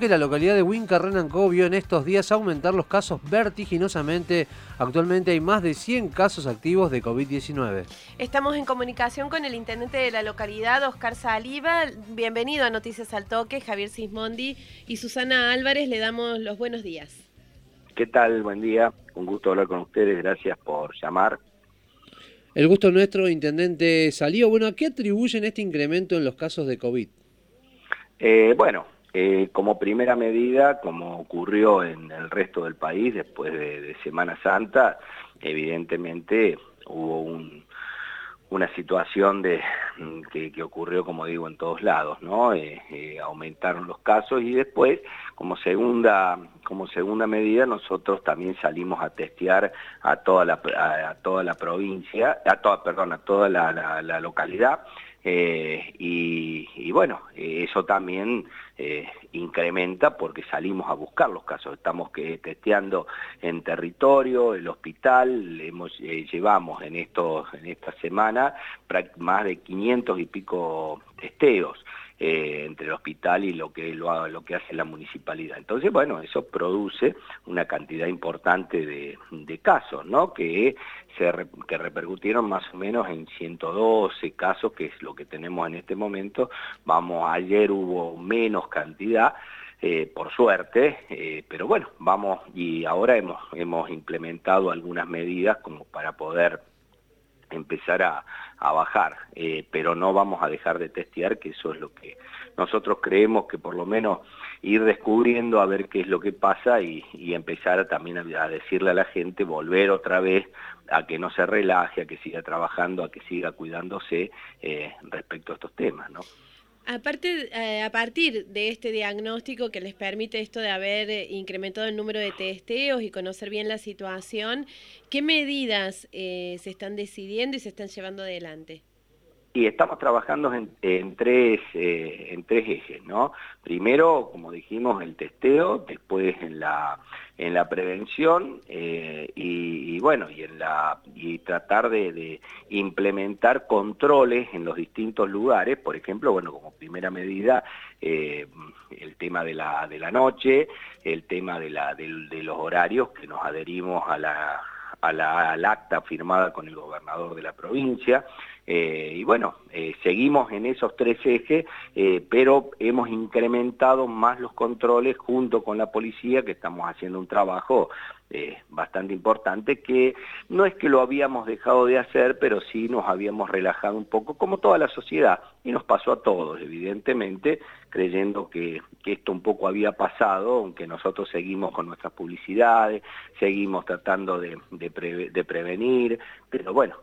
que la localidad de Huinca-Renancó vio en estos días aumentar los casos vertiginosamente. Actualmente hay más de 100 casos activos de COVID-19. Estamos en comunicación con el intendente de la localidad, Oscar Saliva. Bienvenido a Noticias al Toque, Javier Sismondi y Susana Álvarez. Le damos los buenos días. ¿Qué tal? Buen día. Un gusto hablar con ustedes. Gracias por llamar. El gusto nuestro, intendente Saliva. Bueno, ¿a qué atribuyen este incremento en los casos de COVID? Eh, bueno, eh, como primera medida, como ocurrió en el resto del país después de, Semana Santa, evidentemente hubo una situación que, ocurrió, como digo, en todos lados, ¿no? Eh, eh, aumentaron los casos y después, como segunda, como segunda medida, nosotros también salimos a testear a toda la, a, toda la provincia, a toda, perdón, a toda la localidad, eh, y, bueno, eh, eso también eh, incrementa porque salimos a buscar los casos. Estamos testeando en territorio, el hospital, hemos, llevamos en, estos, en esta semana más de 500 y pico testeos. Eh, entre el hospital y lo que, lo, lo, que hace la municipalidad. Entonces, bueno, eso produce una cantidad importante de, casos, ¿no? Que, se, que repercutieron más o menos en 112 casos, que es lo que tenemos en este momento. Vamos, ayer hubo menos cantidad, eh, por suerte, eh, pero bueno, vamos y ahora hemos, hemos implementado algunas medidas como para poder empezar a, bajar, eh, pero no vamos a dejar de testear, que eso es lo que nosotros creemos que por lo menos ir descubriendo a ver qué es lo que pasa y, empezar también a, decirle a la gente, volver otra vez a que no se relaje, a que siga trabajando, a que siga cuidándose eh, respecto a estos temas, ¿no? Aparte, eh, a partir de este diagnóstico que les permite esto de haber eh, incrementado el número de testeos y conocer bien la situación, ¿qué medidas eh, se están decidiendo y se están llevando adelante? Y estamos trabajando en, tres, eh, en tres ejes, ¿no? Primero, como dijimos, el testeo, después en la, en la prevención eh, y, bueno, y, en la, y tratar de, implementar controles en los distintos lugares, por ejemplo, bueno, como primera medida, eh, el tema de la, de la noche, el tema de, la, de los horarios que nos adherimos a la al acta firmada con el gobernador de la provincia. Eh, y bueno, eh, seguimos en esos tres ejes, eh, pero hemos incrementado más los controles junto con la policía, que estamos haciendo un trabajo bastante importante, que no es que lo habíamos dejado de hacer, pero sí nos habíamos relajado un poco, como toda la sociedad, y nos pasó a todos, evidentemente, creyendo que, esto un poco había pasado, aunque nosotros seguimos con nuestras publicidades, seguimos tratando de, prevenir, pero bueno,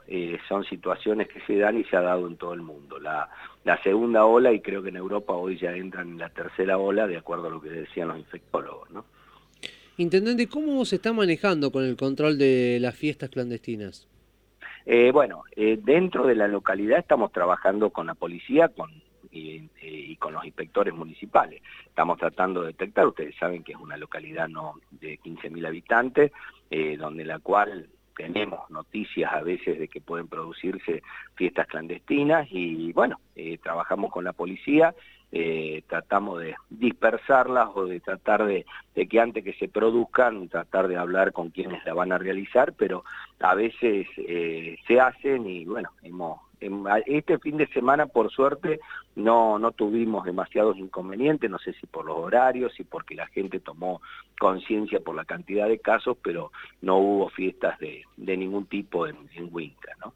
son situaciones que se dan y se ha dado en todo el mundo. La, segunda ola, y creo que en Europa hoy ya entran en la tercera ola, de acuerdo a lo que decían los infectólogos, ¿no? Intendente, ¿cómo se está manejando con el control de las fiestas clandestinas? Eh, bueno, eh, dentro de la localidad estamos trabajando con la policía, con y, con los inspectores municipales. Estamos tratando de detectar, ustedes saben que es una localidad no de 15.000 habitantes, eh, donde la cual tenemos noticias a veces de que pueden producirse fiestas clandestinas y bueno, eh, trabajamos con la policía, eh, tratamos de dispersarlas o de tratar de, de, que antes que se produzcan, tratar de hablar con quienes la van a realizar, pero a veces se hacen y bueno, hemos este fin de semana, por suerte, no, no tuvimos demasiados inconvenientes, no sé si por los horarios, si porque la gente tomó conciencia por la cantidad de casos, pero no hubo fiestas de, ningún tipo en, en Huinca, ¿no?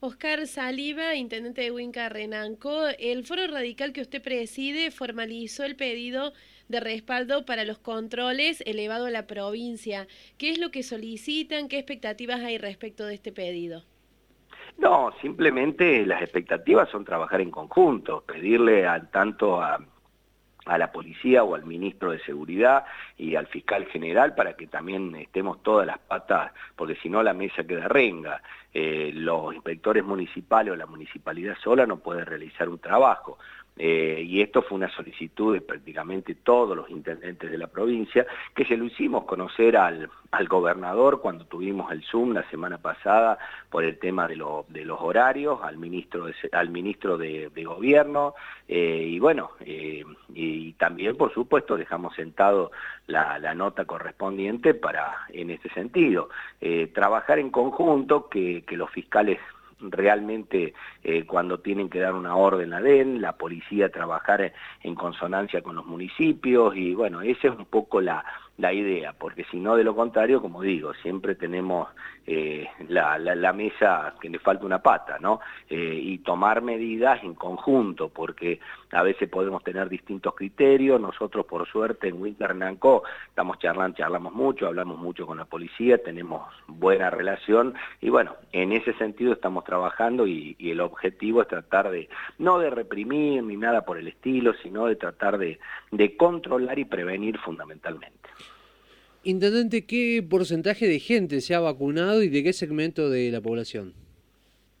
Oscar Saliva, intendente de Huinca Renanco, el foro radical que usted preside formalizó el pedido de respaldo para los controles elevado a la provincia. ¿Qué es lo que solicitan? ¿Qué expectativas hay respecto de este pedido? No, simplemente las expectativas son trabajar en conjunto, pedirle al tanto a, la policía o al ministro de Seguridad y al fiscal general para que también estemos todas las patas, porque si no la mesa queda renga. Eh, los inspectores municipales o la municipalidad sola no puede realizar un trabajo. Eh, y esto fue una solicitud de prácticamente todos los intendentes de la provincia, que se lo hicimos conocer al, gobernador cuando tuvimos el Zoom la semana pasada por el tema de, los horarios, al ministro de, al ministro de, Gobierno, eh, y bueno, eh, y también por supuesto dejamos sentado la, nota correspondiente para, en este sentido, trabajar en conjunto, que, que los fiscales realmente eh, cuando tienen que dar una orden a DEN, la policía trabajar en consonancia con los municipios y bueno, esa es un poco la, la idea, porque si no, de lo contrario, como digo, siempre tenemos eh, la, la, mesa que le falta una pata, ¿no? Eh, y tomar medidas en conjunto, porque a veces podemos tener distintos criterios. Nosotros, por suerte, en Winter Nanco estamos charlando, charlamos mucho, hablamos mucho con la policía, tenemos buena relación y bueno, en ese sentido estamos trabajando y, y el objetivo es tratar de, no de reprimir ni nada por el estilo, sino de tratar de, de controlar y prevenir fundamentalmente. Intendente, ¿qué porcentaje de gente se ha vacunado y de qué segmento de la población?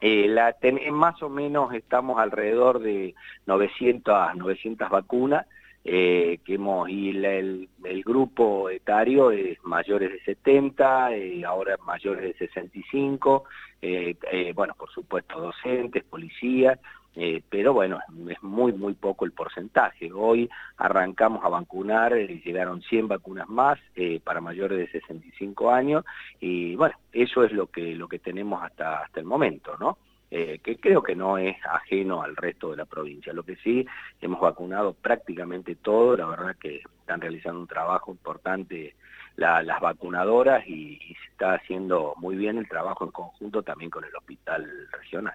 Eh, la más o menos estamos alrededor de 900, 900 vacunas, eh, que hemos, y el, grupo etario es mayores de 70, eh, ahora mayores de 65, bueno, por supuesto docentes, policías, eh, pero bueno, es muy, muy poco el porcentaje. Hoy arrancamos a vacunar, y eh, llegaron 100 vacunas más eh, para mayores de 65 años y bueno, eso es lo que, lo que tenemos hasta, hasta el momento, ¿no? que creo que no es ajeno al resto de la provincia. Lo que sí, hemos vacunado prácticamente todo, la verdad que están realizando un trabajo importante las vacunadoras y se está haciendo muy bien el trabajo en conjunto también con el hospital regional.